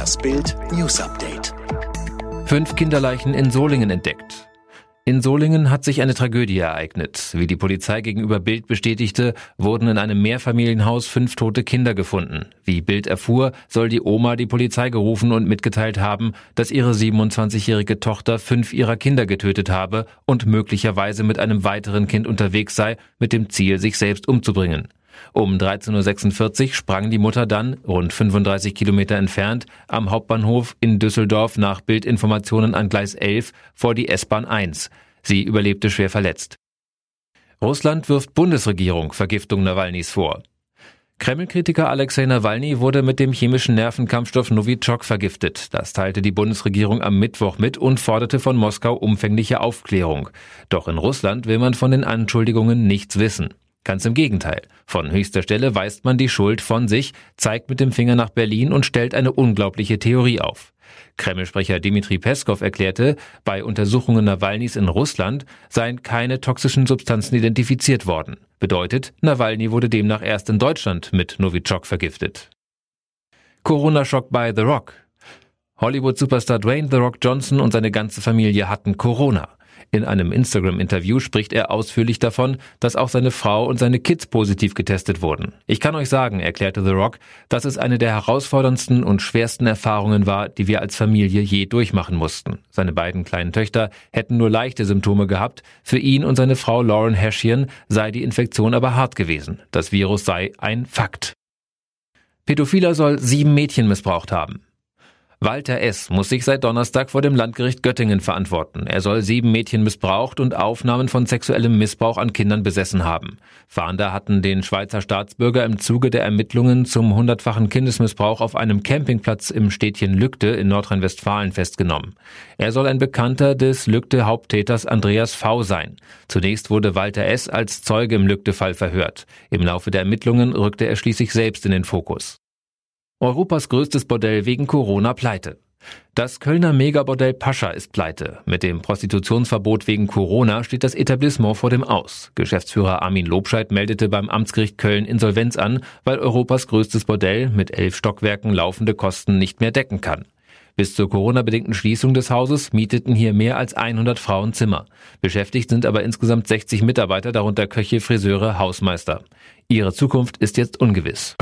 Das Bild News Update. Fünf Kinderleichen in Solingen entdeckt. In Solingen hat sich eine Tragödie ereignet. Wie die Polizei gegenüber Bild bestätigte, wurden in einem Mehrfamilienhaus fünf tote Kinder gefunden. Wie Bild erfuhr, soll die Oma die Polizei gerufen und mitgeteilt haben, dass ihre 27-jährige Tochter fünf ihrer Kinder getötet habe und möglicherweise mit einem weiteren Kind unterwegs sei, mit dem Ziel, sich selbst umzubringen. Um 13.46 Uhr sprang die Mutter dann, rund 35 Kilometer entfernt, am Hauptbahnhof in Düsseldorf nach Bildinformationen an Gleis 11 vor die S-Bahn 1. Sie überlebte schwer verletzt. Russland wirft Bundesregierung Vergiftung Nawalnys vor. Kreml-Kritiker Alexei Nawalny wurde mit dem chemischen Nervenkampfstoff Novichok vergiftet. Das teilte die Bundesregierung am Mittwoch mit und forderte von Moskau umfängliche Aufklärung. Doch in Russland will man von den Anschuldigungen nichts wissen. Ganz im Gegenteil. Von höchster Stelle weist man die Schuld von sich, zeigt mit dem Finger nach Berlin und stellt eine unglaubliche Theorie auf. Kreml-Sprecher Dmitri Peskov erklärte, bei Untersuchungen Nawalnys in Russland seien keine toxischen Substanzen identifiziert worden. Bedeutet, Nawalny wurde demnach erst in Deutschland mit Novichok vergiftet. Corona-Schock bei The Rock. Hollywood-Superstar Dwayne The Rock Johnson und seine ganze Familie hatten Corona. In einem Instagram-Interview spricht er ausführlich davon, dass auch seine Frau und seine Kids positiv getestet wurden. Ich kann euch sagen, erklärte The Rock, dass es eine der herausforderndsten und schwersten Erfahrungen war, die wir als Familie je durchmachen mussten. Seine beiden kleinen Töchter hätten nur leichte Symptome gehabt. Für ihn und seine Frau Lauren Heshian sei die Infektion aber hart gewesen. Das Virus sei ein Fakt. Pädophiler soll sieben Mädchen missbraucht haben. Walter S. muss sich seit Donnerstag vor dem Landgericht Göttingen verantworten. Er soll sieben Mädchen missbraucht und Aufnahmen von sexuellem Missbrauch an Kindern besessen haben. Fahnder hatten den Schweizer Staatsbürger im Zuge der Ermittlungen zum hundertfachen Kindesmissbrauch auf einem Campingplatz im Städtchen Lügde in Nordrhein-Westfalen festgenommen. Er soll ein Bekannter des Lügde-Haupttäters Andreas V. sein. Zunächst wurde Walter S. als Zeuge im Lügde-Fall verhört. Im Laufe der Ermittlungen rückte er schließlich selbst in den Fokus. Europas größtes Bordell wegen Corona pleite. Das Kölner Megabordell Pascha ist pleite. Mit dem Prostitutionsverbot wegen Corona steht das Etablissement vor dem Aus. Geschäftsführer Armin Lobscheid meldete beim Amtsgericht Köln Insolvenz an, weil Europas größtes Bordell mit elf Stockwerken laufende Kosten nicht mehr decken kann. Bis zur Corona-bedingten Schließung des Hauses mieteten hier mehr als 100 Frauen Zimmer. Beschäftigt sind aber insgesamt 60 Mitarbeiter, darunter Köche, Friseure, Hausmeister. Ihre Zukunft ist jetzt ungewiss.